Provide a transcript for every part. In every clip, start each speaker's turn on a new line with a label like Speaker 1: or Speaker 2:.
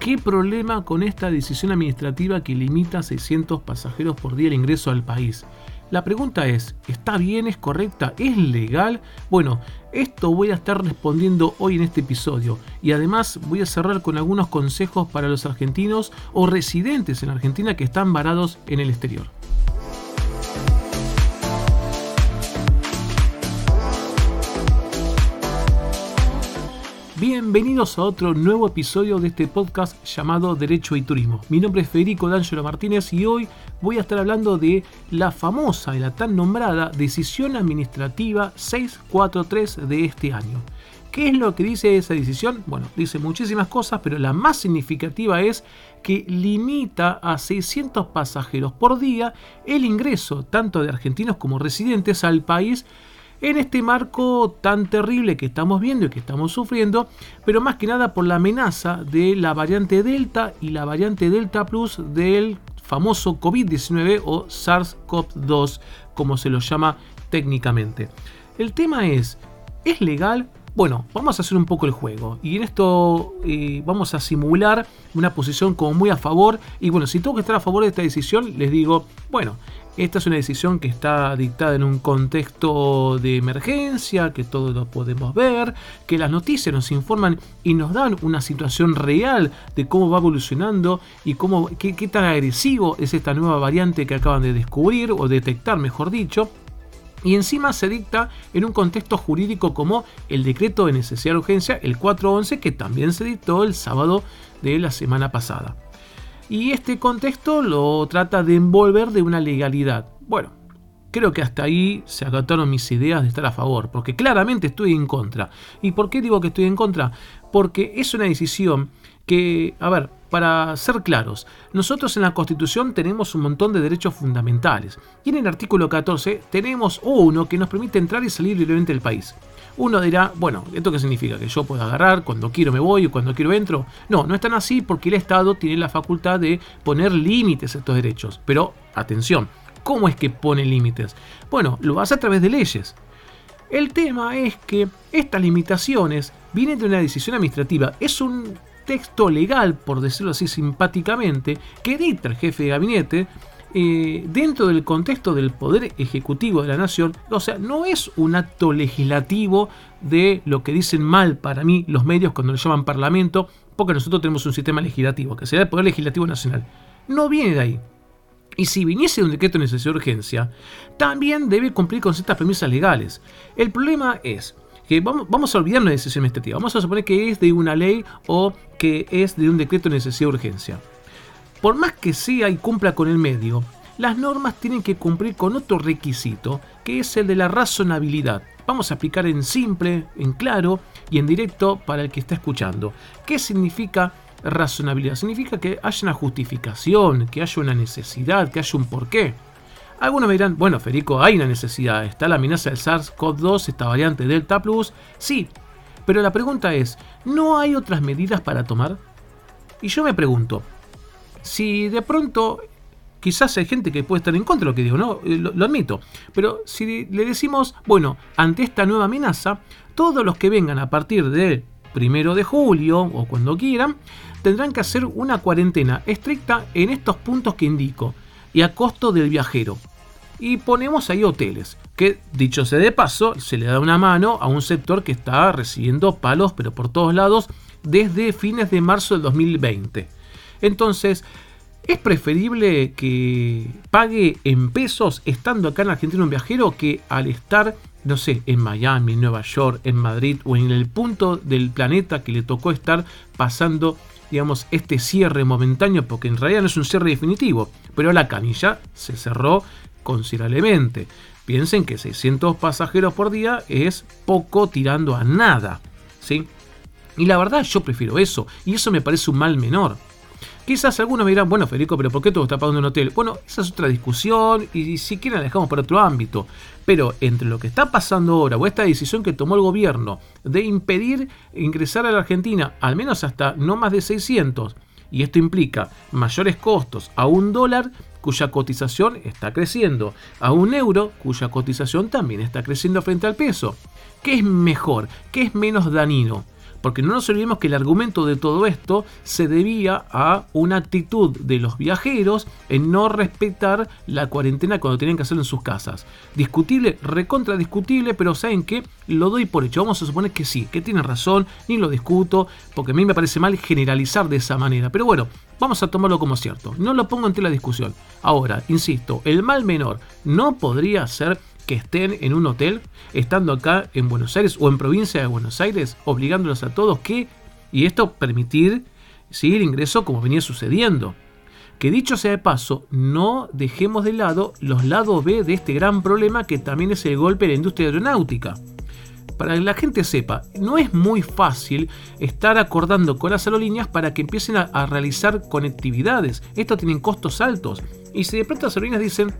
Speaker 1: ¿Qué problema con esta decisión administrativa que limita a 600 pasajeros por día el ingreso al país? La pregunta es, ¿está bien? ¿Es correcta? ¿Es legal? Bueno, esto voy a estar respondiendo hoy en este episodio y además voy a cerrar con algunos consejos para los argentinos o residentes en Argentina que están varados en el exterior. Bienvenidos a otro nuevo episodio de este podcast llamado Derecho y Turismo. Mi nombre es Federico D'Angelo Martínez y hoy voy a estar hablando de la famosa y la tan nombrada Decisión Administrativa 643 de este año. ¿Qué es lo que dice esa decisión? Bueno, dice muchísimas cosas, pero la más significativa es que limita a 600 pasajeros por día el ingreso tanto de argentinos como residentes al país en este marco tan terrible que estamos viendo y que estamos sufriendo, pero más que nada por la amenaza de la variante Delta y la variante Delta Plus del famoso COVID-19 o SARS-CoV-2, como se lo llama técnicamente. El tema es, ¿es legal? Bueno, vamos a hacer un poco el juego y en esto eh, vamos a simular una posición como muy a favor y bueno, si tengo que estar a favor de esta decisión, les digo, bueno, esta es una decisión que está dictada en un contexto de emergencia, que todos lo podemos ver, que las noticias nos informan y nos dan una situación real de cómo va evolucionando y cómo, qué, qué tan agresivo es esta nueva variante que acaban de descubrir o detectar, mejor dicho. Y encima se dicta en un contexto jurídico como el decreto de necesidad de urgencia, el 411, que también se dictó el sábado de la semana pasada. Y este contexto lo trata de envolver de una legalidad. Bueno, creo que hasta ahí se agotaron mis ideas de estar a favor, porque claramente estoy en contra. ¿Y por qué digo que estoy en contra? Porque es una decisión que, a ver, para ser claros, nosotros en la Constitución tenemos un montón de derechos fundamentales. Y en el artículo 14 tenemos uno que nos permite entrar y salir libremente del país. Uno dirá, bueno, ¿esto qué significa? ¿Que yo puedo agarrar cuando quiero me voy y cuando quiero entro? No, no es tan así porque el Estado tiene la facultad de poner límites a estos derechos. Pero, atención, ¿cómo es que pone límites? Bueno, lo hace a través de leyes. El tema es que estas limitaciones vienen de una decisión administrativa. Es un texto legal, por decirlo así simpáticamente, que dicta el jefe de gabinete eh, dentro del contexto del poder ejecutivo de la nación, o sea, no es un acto legislativo de lo que dicen mal para mí los medios cuando lo llaman parlamento, porque nosotros tenemos un sistema legislativo, que será el Poder Legislativo Nacional. No viene de ahí. Y si viniese un decreto de necesidad de urgencia, también debe cumplir con ciertas premisas legales. El problema es que vamos, a olvidar una decisión administrativa. Vamos a suponer que es de una ley o que es de un decreto de necesidad de urgencia. Por más que sea y cumpla con el medio, las normas tienen que cumplir con otro requisito, que es el de la razonabilidad. Vamos a explicar en simple, en claro y en directo para el que está escuchando. ¿Qué significa razonabilidad? Significa que haya una justificación, que haya una necesidad, que haya un porqué. Algunos me dirán, bueno, Federico, hay una necesidad. Está la amenaza del SARS-CoV-2, esta variante Delta Plus. Sí, pero la pregunta es, ¿no hay otras medidas para tomar? Y yo me pregunto, si de pronto quizás hay gente que puede estar en contra de lo que digo, ¿no? Eh, lo, admito. Pero si le decimos, bueno, ante esta nueva amenaza, todos los que vengan a partir del primero de julio o cuando quieran, tendrán que hacer una cuarentena estricta en estos puntos que indico y a costo del viajero. Y ponemos ahí hoteles, que dicho sea de paso, se le da una mano a un sector que está recibiendo palos, pero por todos lados, desde fines de marzo del 2020. Entonces, es preferible que pague en pesos estando acá en Argentina un viajero que al estar, no sé, en Miami, en Nueva York, en Madrid o en el punto del planeta que le tocó estar pasando, digamos, este cierre momentáneo, porque en realidad no es un cierre definitivo, pero la canilla se cerró considerablemente. Piensen que 600 pasajeros por día es poco tirando a nada, ¿sí? Y la verdad yo prefiero eso, y eso me parece un mal menor. Quizás algunos me dirán, bueno Federico, pero ¿por qué todo está pagando un hotel? Bueno, esa es otra discusión y si quieren la dejamos para otro ámbito. Pero entre lo que está pasando ahora o esta decisión que tomó el gobierno de impedir ingresar a la Argentina al menos hasta no más de 600, y esto implica mayores costos a un dólar cuya cotización está creciendo, a un euro cuya cotización también está creciendo frente al peso. ¿Qué es mejor? ¿Qué es menos dañino? Porque no nos olvidemos que el argumento de todo esto se debía a una actitud de los viajeros en no respetar la cuarentena cuando tenían que hacerlo en sus casas. Discutible, recontra discutible, pero ¿saben qué? Lo doy por hecho. Vamos a suponer que sí, que tiene razón, ni lo discuto, porque a mí me parece mal generalizar de esa manera. Pero bueno, vamos a tomarlo como cierto. No lo pongo ante la discusión. Ahora, insisto, el mal menor no podría ser que estén en un hotel, estando acá en Buenos Aires o en provincia de Buenos Aires, obligándolos a todos que, y esto permitir, ¿sí? el ingreso como venía sucediendo. Que dicho sea de paso, no dejemos de lado los lados B de este gran problema que también es el golpe de la industria aeronáutica. Para que la gente sepa, no es muy fácil estar acordando con las aerolíneas para que empiecen a, realizar conectividades. Esto tienen costos altos. Y si de pronto las aerolíneas dicen,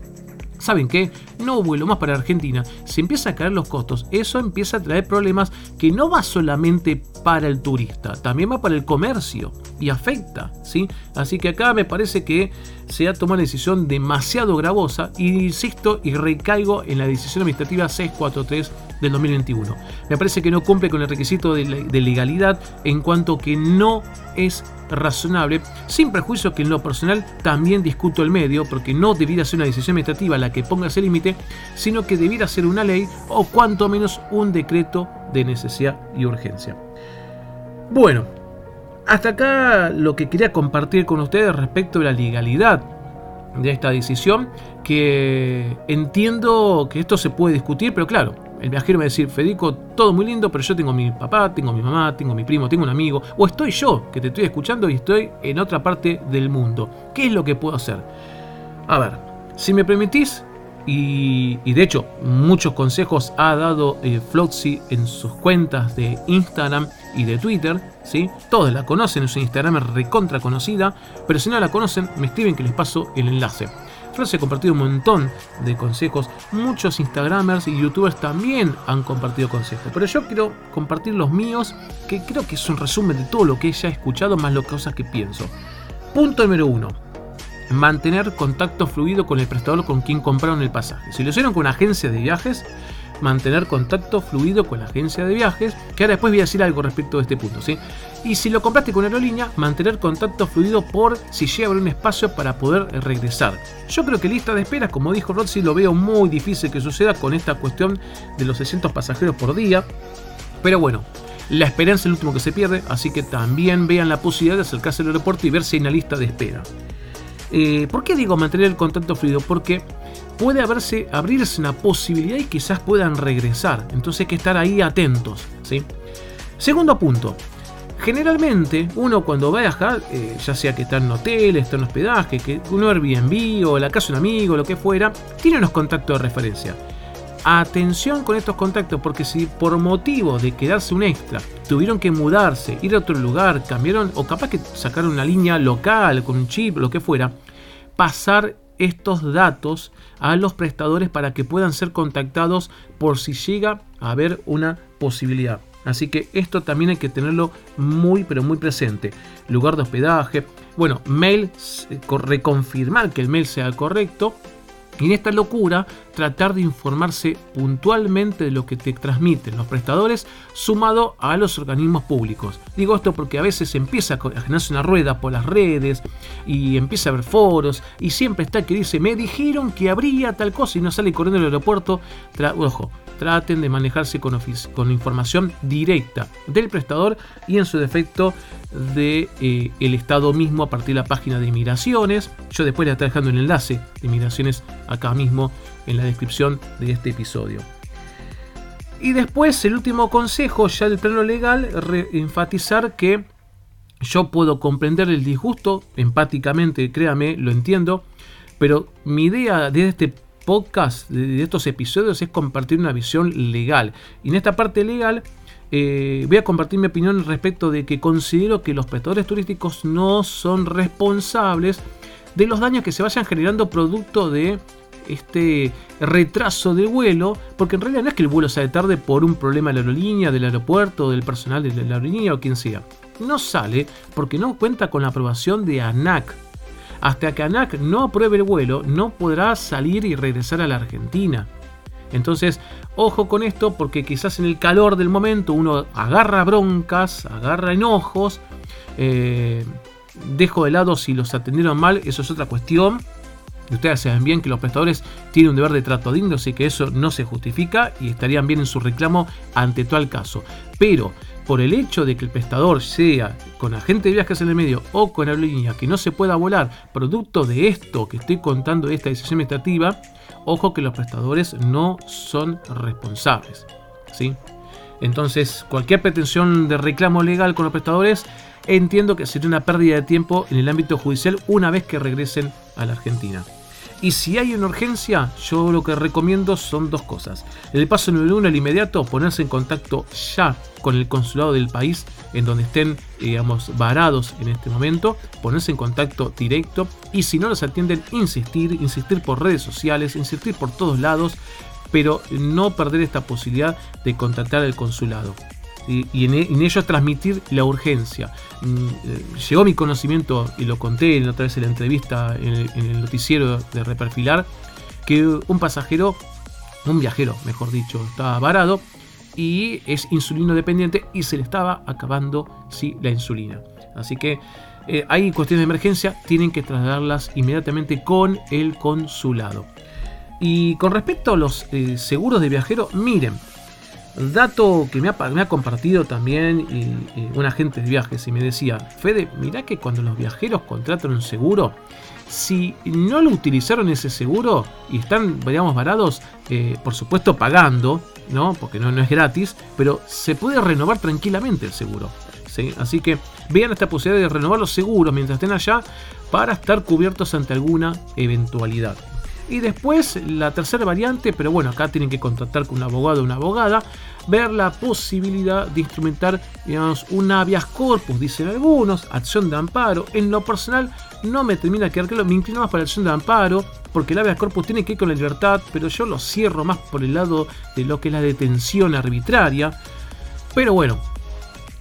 Speaker 1: ¿saben qué? No vuelo más para Argentina. Se empieza a caer los costos. Eso empieza a traer problemas que no va solamente para el turista, también va para el comercio y afecta, ¿sí? Así que acá me parece que se ha tomado una decisión demasiado gravosa y insisto y recaigo en la decisión administrativa 643 del 2021. Me parece que no cumple con el requisito de, legalidad en cuanto que no es razonable, sin prejuicio que en lo personal también discuto el medio, porque no debiera ser una decisión administrativa la que ponga ese límite, sino que debiera ser una ley o cuanto menos un decreto de necesidad y urgencia. Bueno, hasta acá lo que quería compartir con ustedes respecto a la legalidad de esta decisión, que entiendo que esto se puede discutir, pero claro, el viajero me va a decir, Federico, todo muy lindo, pero yo tengo mi papá, tengo mi mamá, tengo mi primo, tengo un amigo, o estoy yo, que te estoy escuchando y estoy en otra parte del mundo. ¿Qué es lo que puedo hacer? A ver, si me permitís, y, de hecho muchos consejos ha dado eh, en sus cuentas de Instagram y de Twitter, ¿sí? Todos la conocen, su Instagram es recontra conocida, pero si no la conocen, me escriben que les paso el enlace. Floxy ha compartido un montón de consejos, muchos Instagramers y YouTubers también han compartido consejos, pero yo quiero compartir los míos, que creo que es un resumen de todo lo que ya he escuchado, más las cosas que pienso. Punto número uno mantener contacto fluido con el prestador con quien compraron el pasaje. Si lo hicieron con agencia de viajes, mantener contacto fluido con la agencia de viajes, que ahora después voy a decir algo respecto de este punto, ¿sí? Y si lo compraste con aerolínea, mantener contacto fluido por si llega a un espacio para poder regresar. Yo creo que lista de espera, como dijo Roxy, lo veo muy difícil que suceda con esta cuestión de los 600 pasajeros por día. Pero bueno, la esperanza es el último que se pierde, así que también vean la posibilidad de acercarse al aeropuerto y ver si hay una lista de espera. Eh, ¿Por qué digo mantener el contacto fluido? Porque puede haberse, abrirse una posibilidad y quizás puedan regresar. Entonces hay que estar ahí atentos. ¿sí? Segundo punto. Generalmente uno cuando va a viajar, eh, ya sea que está en hotel, está en hospedaje, que uno Airbnb o la casa de un amigo, lo que fuera, tiene unos contactos de referencia. Atención con estos contactos porque si por motivo de quedarse un extra tuvieron que mudarse, ir a otro lugar, cambiaron o capaz que sacaron una línea local con un chip, lo que fuera, pasar estos datos a los prestadores para que puedan ser contactados por si llega a haber una posibilidad. Así que esto también hay que tenerlo muy pero muy presente. Lugar de hospedaje, bueno, mail, eh, reconfirmar que el mail sea correcto y en esta locura, tratar de informarse puntualmente de lo que te transmiten los prestadores sumado a los organismos públicos. Digo esto porque a veces empieza a generarse una rueda por las redes y empieza a haber foros y siempre está que dice, me dijeron que habría tal cosa y no sale corriendo del aeropuerto. ojo, traten de manejarse con, con información directa del prestador y en su defecto de eh, Estado mismo a partir de la página de inmigraciones. Yo después le estaré dejando el enlace de inmigraciones acá mismo en la descripción de este episodio. Y después el último consejo, ya del plano legal, enfatizar que yo puedo comprender el disgusto, empáticamente, créame, lo entiendo, pero mi idea de este podcast, de estos episodios, es compartir una visión legal. Y en esta parte legal eh, voy a compartir mi opinión respecto de que considero que los prestadores turísticos no son responsables de los daños que se vayan generando producto de este retraso de vuelo, porque en realidad no es que el vuelo sale tarde por un problema de la aerolínea, del aeropuerto, del personal de la aerolínea o quien sea. No sale porque no cuenta con la aprobación de ANAC, hasta que ANAC no apruebe el vuelo, no podrá salir y regresar a la Argentina. Entonces, ojo con esto porque quizás en el calor del momento uno agarra broncas, agarra enojos, eh, dejo de lado si los atendieron mal, eso es otra cuestión. Ustedes saben bien que los prestadores tienen un deber de trato digno, así que eso no se justifica y estarían bien en su reclamo ante tal caso. Pero por el hecho de que el prestador sea con agente de viajes en el medio o con aerolínea que no se pueda volar producto de esto que estoy contando de esta decisión administrativa, ojo que los prestadores no son responsables. ¿sí? Entonces, cualquier pretensión de reclamo legal con los prestadores, entiendo que sería una pérdida de tiempo en el ámbito judicial una vez que regresen a la Argentina. Y si hay una urgencia, yo lo que recomiendo son dos cosas. El paso número uno, el inmediato, ponerse en contacto ya con el consulado del país en donde estén, digamos, varados en este momento, ponerse en contacto directo. Y si no los atienden, insistir, insistir por redes sociales, insistir por todos lados, pero no perder esta posibilidad de contactar al consulado y, en, ello transmitir la urgencia. Mm, eh, llegó mi conocimiento, y lo conté en otra vez en la entrevista en el, noticiero de Reperfilar, que un pasajero, un viajero, mejor dicho, estaba varado y es insulino dependiente y se le estaba acabando sí, la insulina. Así que eh, hay cuestiones de emergencia, tienen que trasladarlas inmediatamente con el consulado. Y con respecto a los eh, seguros de viajero, miren, Dato que me ha, compartido también un agente de viajes y me decía, Fede, mirá que cuando los viajeros contratan un seguro, si no lo utilizaron ese seguro y están, digamos, varados, eh, por supuesto pagando, ¿no? Porque no, no es gratis, pero se puede renovar tranquilamente el seguro. Así que vean esta posibilidad de renovar los seguros mientras estén allá para estar cubiertos ante alguna eventualidad. Y después la tercera variante, pero bueno, acá tienen que contactar con un abogado o una abogada, ver la posibilidad de instrumentar, digamos, un habeas corpus, dicen algunos, acción de amparo. En lo personal no me termina de quedar claro, me inclino más para la acción de amparo, porque el habeas corpus tiene que ir con la libertad, pero yo lo cierro más por el lado de lo que es la detención arbitraria. Pero bueno,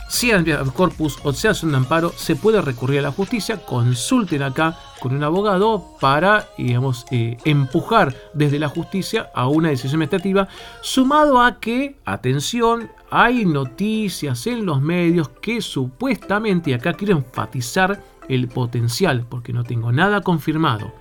Speaker 1: sea el corpus o sea un amparo, se puede recurrir a la justicia. Consulten acá con un abogado para, digamos, eh, empujar desde la justicia a una decisión administrativa, sumado a que, atención, hay noticias en los medios que supuestamente, y acá quiero enfatizar el potencial, porque no tengo nada confirmado,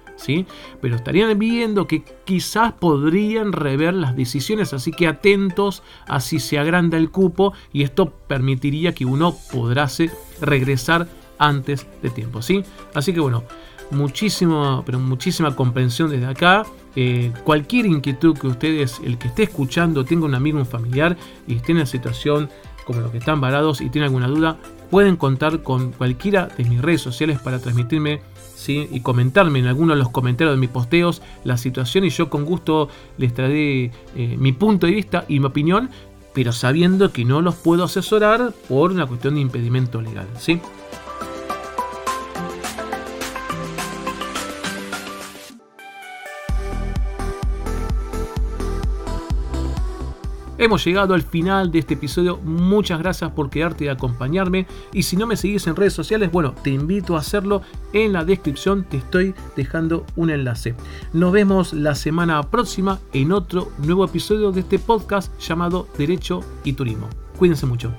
Speaker 1: pero estarían viendo que quizás podrían rever las decisiones, así que atentos a si se agranda el cupo y esto permitiría que uno podrase regresar antes de tiempo, ¿sí? Así que bueno, muchísimo, pero muchísima comprensión desde acá. Eh, cualquier inquietud que ustedes, el que esté escuchando, tenga un amigo, un familiar y esté en una situación como los que están varados y tiene alguna duda, pueden contar con cualquiera de mis redes sociales para transmitirme y comentarme en alguno de los comentarios de mis posteos la situación y yo con gusto les traeré eh, mi punto de vista y mi opinión, pero sabiendo que no los puedo asesorar por una cuestión de impedimento legal. ¿sí? Hemos llegado al final de este episodio. Muchas gracias por quedarte y acompañarme. Y si no me seguís en redes sociales, bueno, te invito a hacerlo. En la descripción te estoy dejando un enlace. Nos vemos la semana próxima en otro nuevo episodio de este podcast llamado Derecho y Turismo. Cuídense mucho.